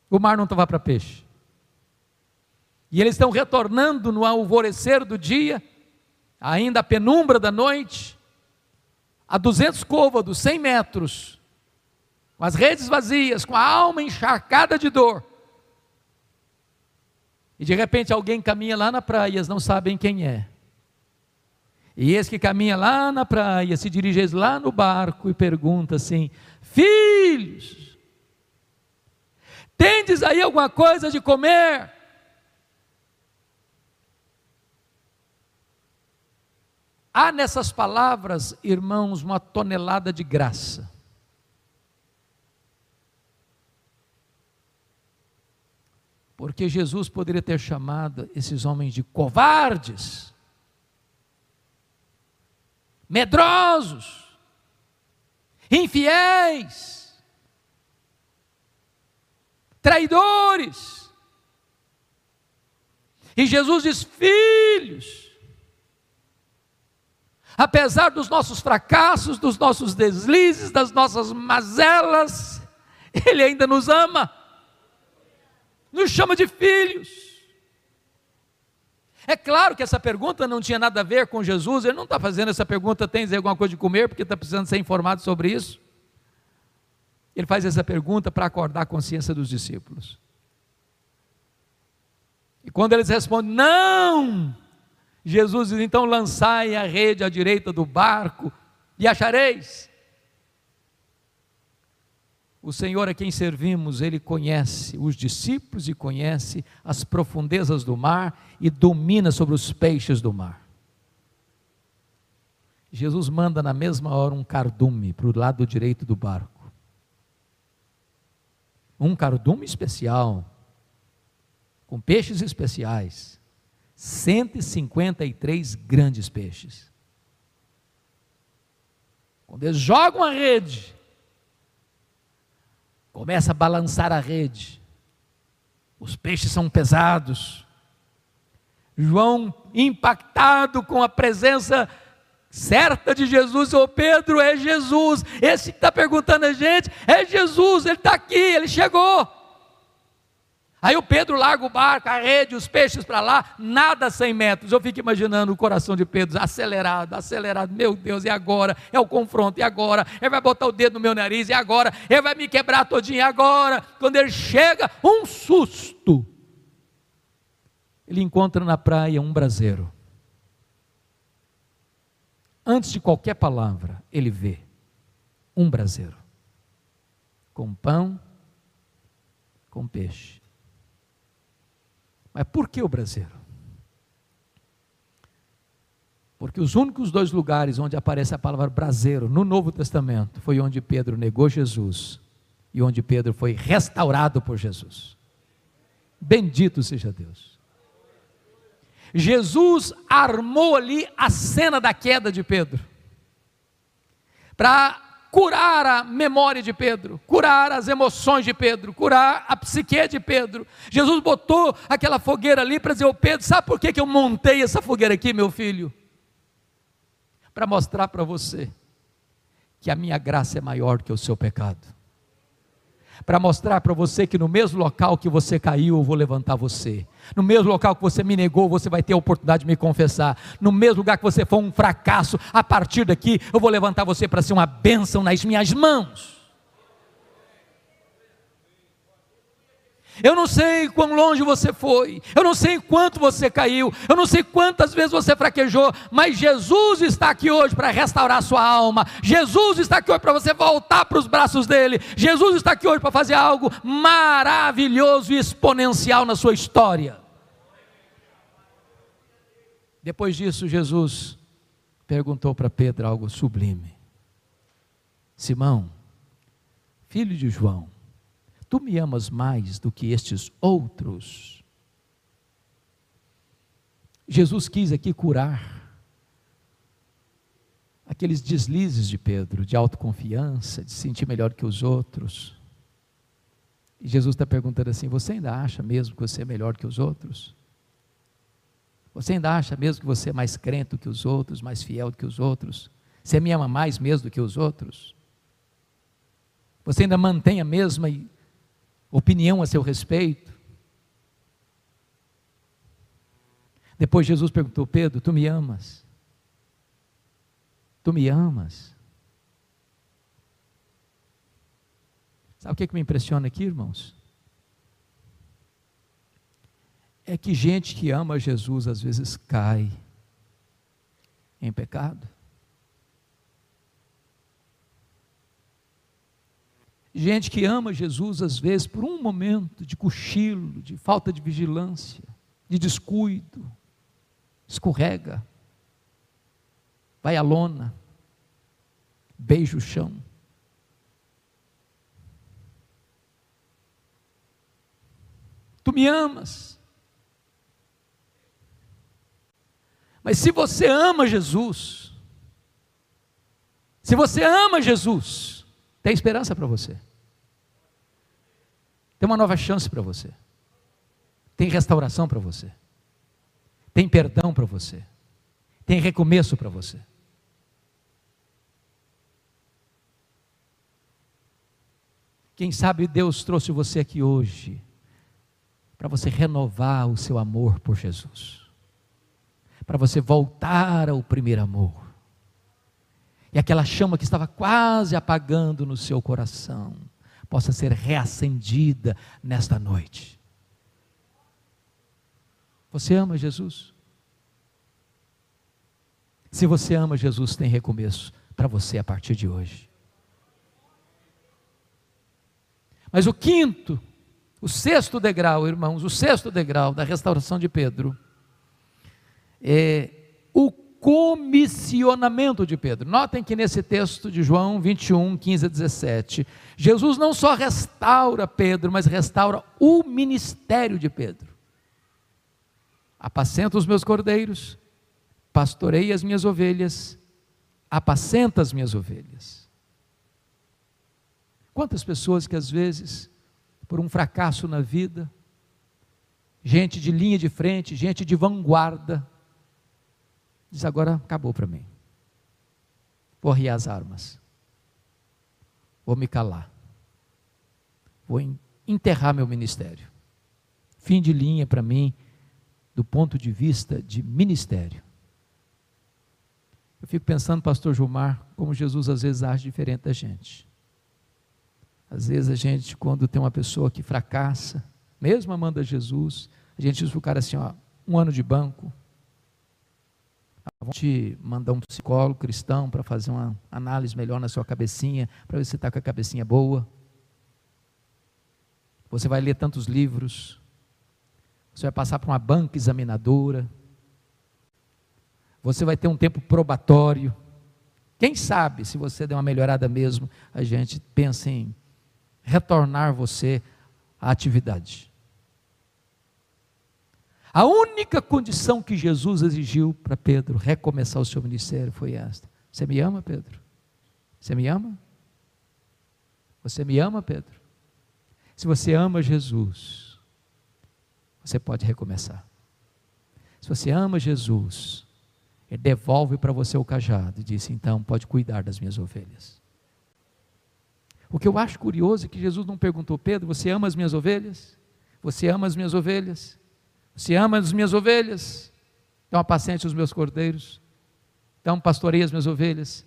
O mar não estava para peixe. E eles estão retornando no alvorecer do dia, ainda a penumbra da noite, a 200 côvados, 100 metros, com as redes vazias, com a alma encharcada de dor. E de repente alguém caminha lá na praia, eles não sabem quem é. E esse que caminha lá na praia, se dirige lá no barco e pergunta assim: Filhos, tendes aí alguma coisa de comer? Há nessas palavras, irmãos, uma tonelada de graça. Porque Jesus poderia ter chamado esses homens de covardes, medrosos, infiéis, traidores. E Jesus diz: Filhos, apesar dos nossos fracassos, dos nossos deslizes, das nossas mazelas, Ele ainda nos ama nos chama de filhos. É claro que essa pergunta não tinha nada a ver com Jesus, ele não está fazendo essa pergunta, tem alguma coisa de comer, porque está precisando ser informado sobre isso. Ele faz essa pergunta para acordar a consciência dos discípulos. E quando eles respondem, não, Jesus diz, então lançai a rede à direita do barco e achareis. O Senhor a quem servimos, Ele conhece os discípulos e conhece as profundezas do mar e domina sobre os peixes do mar. Jesus manda na mesma hora um cardume para o lado direito do barco. Um cardume especial, com peixes especiais. 153 grandes peixes. Quando eles jogam a rede, começa a balançar a rede. Os peixes são pesados. João, impactado com a presença certa de Jesus, ô Pedro, é Jesus. Esse que está perguntando a gente, é Jesus, ele está aqui, ele chegou. Aí o Pedro larga o barco, a rede, os peixes para lá, nada a 100 metros. Eu fico imaginando o coração de Pedro acelerado, acelerado. Meu Deus, e agora? É o confronto, e agora? Ele vai botar o dedo no meu nariz, e agora? Ele vai me quebrar todinho, e agora? Quando ele chega, um susto. Ele encontra na praia um braseiro. Antes de qualquer palavra, ele vê um braseiro com pão, com peixe. Mas por que o braseiro? Porque os únicos dois lugares onde aparece a palavra braseiro no Novo Testamento foi onde Pedro negou Jesus e onde Pedro foi restaurado por Jesus. Bendito seja Deus. Jesus armou ali a cena da queda de Pedro para curar a memória de Pedro, curar as emoções de Pedro, curar a psique de Pedro. Jesus botou aquela fogueira ali para dizer ao Pedro: sabe por que, que eu montei essa fogueira aqui, meu filho? Para mostrar para você que a minha graça é maior que o seu pecado para mostrar para você que no mesmo local que você caiu, eu vou levantar você. No mesmo local que você me negou, você vai ter a oportunidade de me confessar. No mesmo lugar que você foi um fracasso, a partir daqui, eu vou levantar você para ser uma bênção nas minhas mãos. Eu não sei quão longe você foi, eu não sei quanto você caiu, eu não sei quantas vezes você fraquejou, mas Jesus está aqui hoje para restaurar sua alma. Jesus está aqui hoje para você voltar para os braços dele. Jesus está aqui hoje para fazer algo maravilhoso e exponencial na sua história. Depois disso, Jesus perguntou para Pedro algo sublime: Simão, filho de João, Tu me amas mais do que estes outros? Jesus quis aqui curar aqueles deslizes de Pedro, de autoconfiança, de se sentir melhor que os outros. E Jesus está perguntando assim: você ainda acha mesmo que você é melhor que os outros? Você ainda acha mesmo que você é mais crente do que os outros, mais fiel do que os outros? Você me ama mais mesmo do que os outros? Você ainda mantém a mesma opinião a seu respeito? Depois Jesus perguntou: Pedro, tu me amas? Tu me amas? Sabe o que, que me impressiona aqui, irmãos? É que gente que ama Jesus às vezes cai em pecado. Gente que ama Jesus, às vezes, por um momento de cochilo, de falta de vigilância, de descuido, escorrega, vai à lona, beija o chão. Tu me amas. Mas se você ama Jesus, se você ama Jesus, tem esperança para você. Tem uma nova chance para você. Tem restauração para você. Tem perdão para você. Tem recomeço para você. Quem sabe Deus trouxe você aqui hoje para você renovar o seu amor por Jesus, para você voltar ao primeiro amor, e aquela chama que estava quase apagando no seu coração, possa ser reacendida nesta noite. Você ama Jesus? Se você ama Jesus, tem recomeço para você a partir de hoje. Mas o quinto, o sexto degrau, irmãos, o sexto degrau da restauração de Pedro é o comissionamento de Pedro. Notem que nesse texto de João 21, 15 a 17, Jesus não só restaura Pedro, mas restaura o ministério de Pedro. Apacenta os meus cordeiros, pastorei as minhas ovelhas, apacenta as minhas ovelhas. Quantas pessoas que às vezes, por um fracasso na vida, gente de linha de frente, gente de vanguarda, diz agora acabou para mim. Vou arriar as armas. Vou me calar. Vou enterrar meu ministério. Fim de linha para mim, do ponto de vista de ministério. Eu fico pensando, pastor Gilmar, como Jesus às vezes age diferente da gente. Às vezes a gente, quando tem uma pessoa que fracassa, mesmo amando a Jesus, a gente diz para o cara assim, ó, um ano de banco, vamos te mandar um psicólogo cristão para fazer uma análise melhor na sua cabecinha, para ver se você está com a cabecinha boa. Você vai ler tantos livros, você vai passar por uma banca examinadora, você vai ter um tempo probatório. Quem sabe, se você der uma melhorada mesmo, a gente pensa em retornar você à atividade. A única condição que Jesus exigiu para Pedro recomeçar o seu ministério foi esta: Você me ama, Pedro? Você me ama? Você me ama, Pedro? Se você ama Jesus, você pode recomeçar. Se você ama Jesus, ele devolve para você o cajado e diz: Então, pode cuidar das minhas ovelhas. O que eu acho curioso é que Jesus não perguntou, Pedro, você ama as minhas ovelhas? Você ama as minhas ovelhas? Você ama as minhas ovelhas? Então apacente os meus cordeiros. Então pastorei as minhas ovelhas.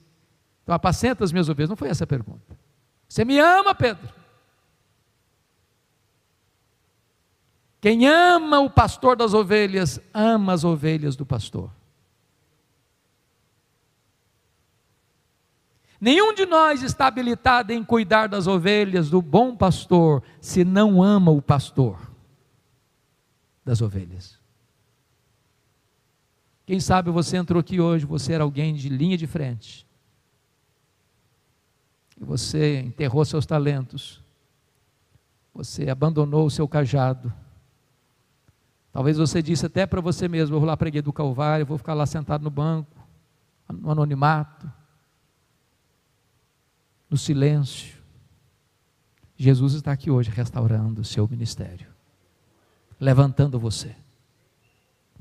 Então apacenta as minhas ovelhas. Não foi essa a pergunta. Você me ama, Pedro? Quem ama o pastor das ovelhas, ama as ovelhas do pastor. Nenhum de nós está habilitado em cuidar das ovelhas do bom pastor se não ama o pastor das ovelhas. Quem sabe você entrou aqui hoje, você era alguém de linha de frente. E você enterrou seus talentos. você abandonou o seu cajado. Talvez você disse até para você mesmo: eu vou lá para a do Calvário, vou ficar lá sentado no banco, no anonimato, no silêncio. Jesus está aqui hoje restaurando o seu ministério, levantando você,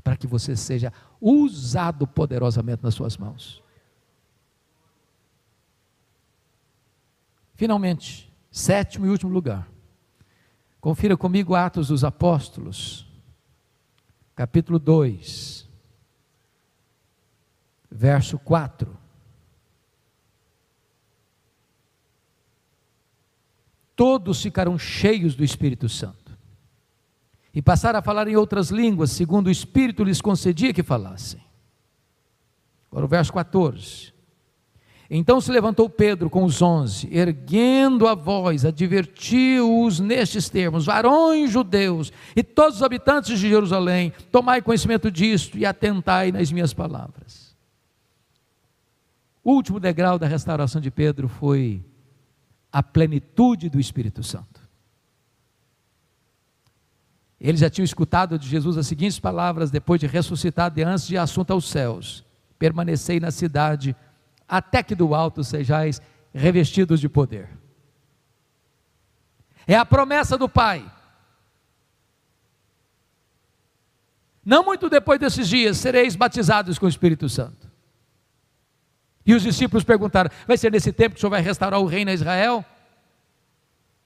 para que você seja usado poderosamente nas suas mãos. Finalmente, sétimo e último lugar. Confira comigo Atos dos Apóstolos, capítulo 2, verso 4. Todos ficaram cheios do Espírito Santo e passaram a falar em outras línguas, segundo o Espírito lhes concedia que falassem. Agora o verso 14. Então se levantou Pedro com os onze, erguendo a voz, advertiu-os nestes termos: varões judeus e todos os habitantes de Jerusalém, tomai conhecimento disto e atentai nas minhas palavras. O último degrau da restauração de Pedro foi a plenitude do Espírito Santo. Eles já tinham escutado de Jesus as seguintes palavras depois de ressuscitado e antes de assunto aos céus: permanecei na cidade até que do alto sejais revestidos de poder. É a promessa do Pai. Não muito depois desses dias sereis batizados com o Espírito Santo. E os discípulos perguntaram: Vai ser nesse tempo que o Senhor vai restaurar o reino a Israel?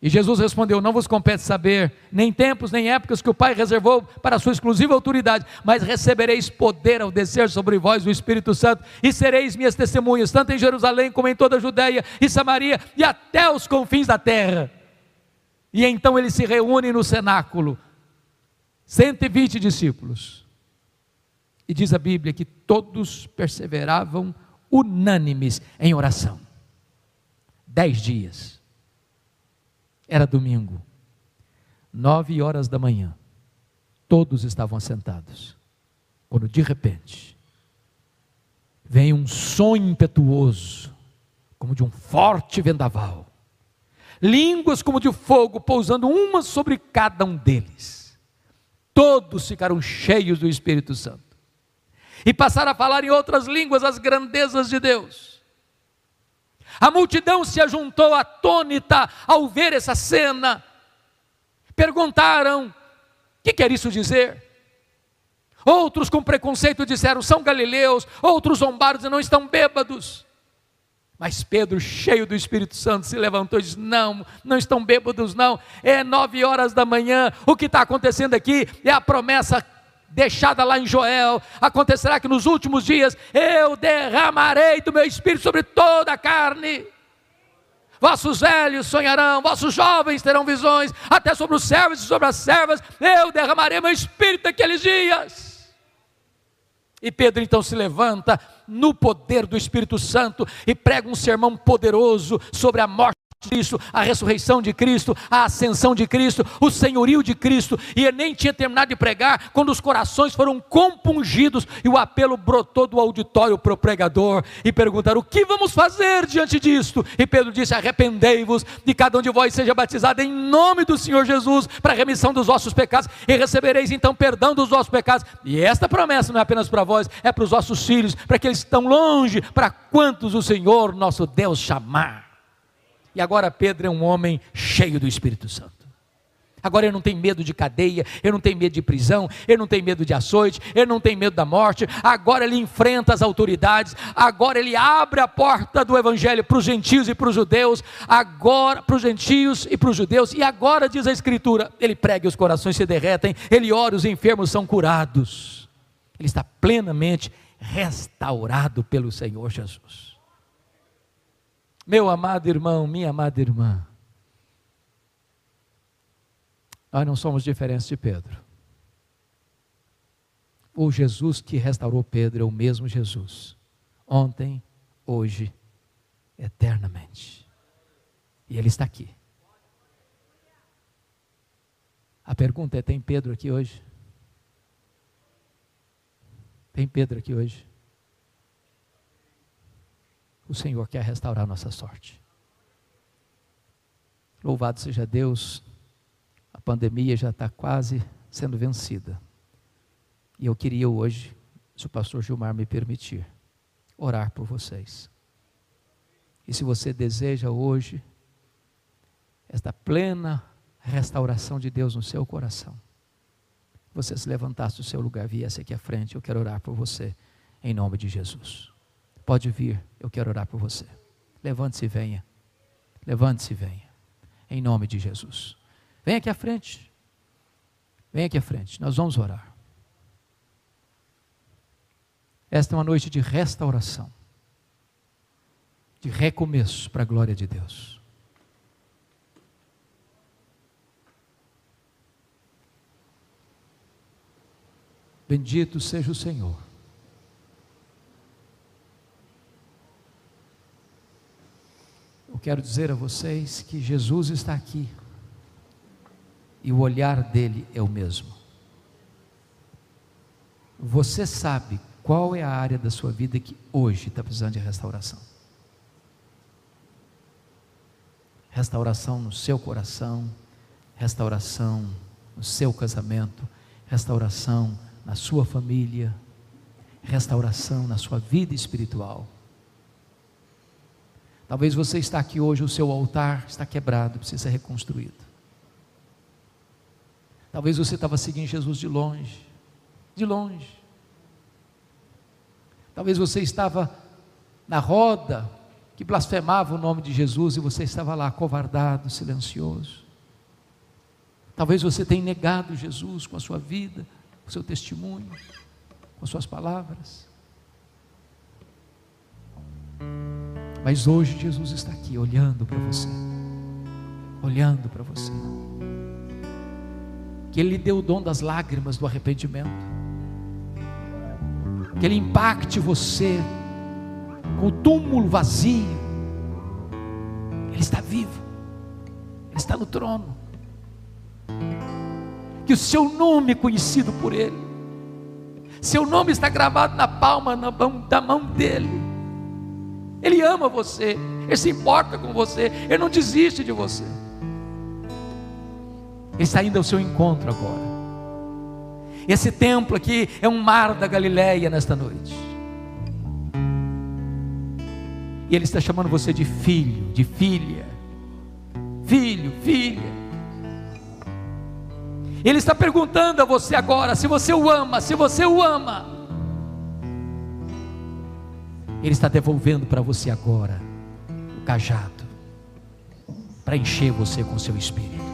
E Jesus respondeu: Não vos compete saber nem tempos nem épocas que o Pai reservou para a sua exclusiva autoridade, mas recebereis poder ao descer sobre vós o Espírito Santo, e sereis minhas testemunhas, tanto em Jerusalém como em toda a Judéia e Samaria e até os confins da terra. E então ele se reúne no cenáculo, 120 discípulos. E diz a Bíblia que todos perseveravam unânimes em oração. Dez dias era domingo, nove horas da manhã, todos estavam assentados, quando de repente, vem um som impetuoso, como de um forte vendaval, línguas como de fogo pousando uma sobre cada um deles. Todos ficaram cheios do Espírito Santo e passaram a falar em outras línguas as grandezas de Deus. A multidão se ajuntou atônita ao ver essa cena. Perguntaram: o que quer isso dizer? Outros com preconceito disseram: são galileus. Outros zombaram e não estão bêbados. Mas Pedro, cheio do Espírito Santo, se levantou e disse: Não, não estão bêbados, não. É nove horas da manhã. O que está acontecendo aqui é a promessa deixada lá em Joel, acontecerá que nos últimos dias eu derramarei do meu espírito sobre toda a carne. Vossos velhos sonharão, vossos jovens terão visões, até sobre os servos e sobre as servas, eu derramarei meu espírito naqueles dias. E Pedro então se levanta no poder do Espírito Santo e prega um sermão poderoso sobre a morte Cristo, a ressurreição de Cristo, a ascensão de Cristo, o senhorio de Cristo, e ele nem tinha terminado de pregar quando os corações foram compungidos e o apelo brotou do auditório para o pregador e perguntaram: O que vamos fazer diante disto? E Pedro disse: Arrependei-vos e cada um de vós seja batizado em nome do Senhor Jesus para a remissão dos vossos pecados e recebereis então perdão dos vossos pecados. E esta promessa não é apenas para vós, é para os vossos filhos, para que eles estão longe, para quantos o Senhor nosso Deus chamar. E agora Pedro é um homem cheio do Espírito Santo. Agora ele não tem medo de cadeia, ele não tem medo de prisão, ele não tem medo de açoite, ele não tem medo da morte. Agora ele enfrenta as autoridades, agora ele abre a porta do evangelho para os gentios e para os judeus, agora para os gentios e para os judeus. E agora diz a escritura, ele prega e os corações se derretem, ele ora os enfermos são curados. Ele está plenamente restaurado pelo Senhor Jesus. Meu amado irmão, minha amada irmã, nós não somos diferentes de Pedro. O Jesus que restaurou Pedro é o mesmo Jesus, ontem, hoje, eternamente. E Ele está aqui. A pergunta é: tem Pedro aqui hoje? Tem Pedro aqui hoje? O Senhor quer restaurar nossa sorte. Louvado seja Deus, pandemia já está quase sendo vencida. E eu queria hoje, se o pastor Gilmar me permitir, orar por vocês. E se você deseja hoje esta plena restauração de Deus no seu coração, você se levantasse do seu lugar, viesse aqui à frente, eu quero orar por você, em nome de Jesus. Pode vir, eu quero orar por você. Levante-se e venha. Levante-se e venha. Em nome de Jesus. Venha aqui à frente. Venha aqui à frente. Nós vamos orar. Esta é uma noite de restauração, de recomeço para a glória de Deus. Bendito seja o Senhor. Eu quero dizer a vocês que Jesus está aqui e o olhar dele é o mesmo. Você sabe qual é a área da sua vida que hoje está precisando de restauração? Restauração no seu coração, restauração no seu casamento, restauração na sua família, restauração na sua vida espiritual. Talvez você está aqui hoje, o seu altar está quebrado, precisa ser reconstruído. Talvez você estava seguindo Jesus de longe, de longe. Talvez você estava na roda que blasfemava o nome de Jesus e você estava lá covardado, silencioso. Talvez você tenha negado Jesus com a sua vida, com o seu testemunho, com as suas palavras. Mas hoje Jesus está aqui olhando para você, olhando para você. Que Ele lhe deu o dom das lágrimas do arrependimento que Ele impacte você com o túmulo vazio. Ele está vivo, Ele está no trono. Que o seu nome é conhecido por Ele, seu nome está gravado na palma da mão dEle. Ele ama você, Ele se importa com você, Ele não desiste de você. Ele está indo ao seu encontro agora. Esse templo aqui é um mar da Galileia nesta noite. E Ele está chamando você de filho, de filha. Filho, filha. Ele está perguntando a você agora se você o ama, se você o ama. Ele está devolvendo para você agora o cajado para encher você com seu espírito.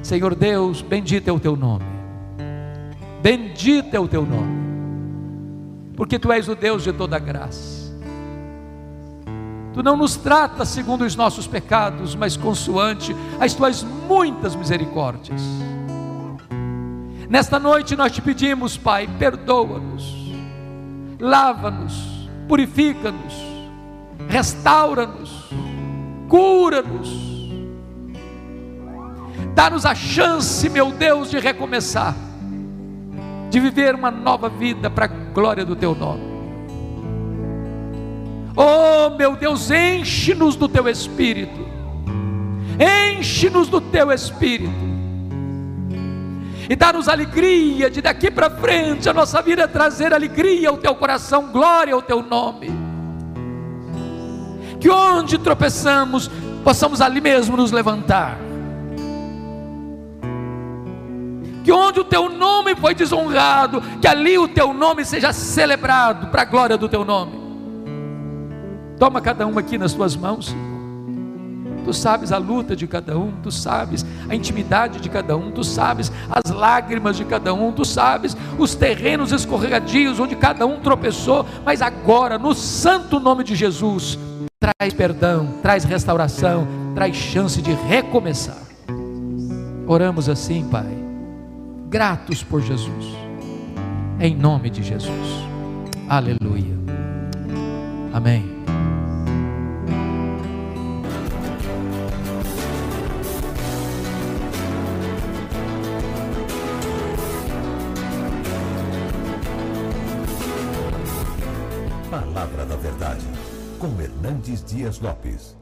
Senhor Deus, bendito é o teu nome. Bendito é o teu nome, porque tu és o Deus de toda graça. Tu não nos tratas segundo os nossos pecados, mas consoante as tuas muitas misericórdias. Nesta noite nós te pedimos, Pai, perdoa-nos, lava-nos, purifica-nos, restaura-nos, cura-nos. Dá-nos a chance, meu Deus, de recomeçar de viver uma nova vida para a glória do teu nome. Oh, meu Deus, enche-nos do teu espírito. Enche-nos do teu espírito. E dá-nos alegria de daqui para frente a nossa vida trazer alegria ao teu coração, glória ao teu nome. Que onde tropeçamos, possamos ali mesmo nos levantar que onde o teu nome foi desonrado, que ali o teu nome seja celebrado para a glória do teu nome. Toma cada um aqui nas tuas mãos. Tu sabes a luta de cada um, tu sabes a intimidade de cada um, tu sabes as lágrimas de cada um, tu sabes os terrenos escorregadios onde cada um tropeçou, mas agora, no santo nome de Jesus, traz perdão, traz restauração, traz chance de recomeçar. Oramos assim, Pai gratos por Jesus. Em nome de Jesus. Aleluia. Amém. Com Hernandes Dias Lopes.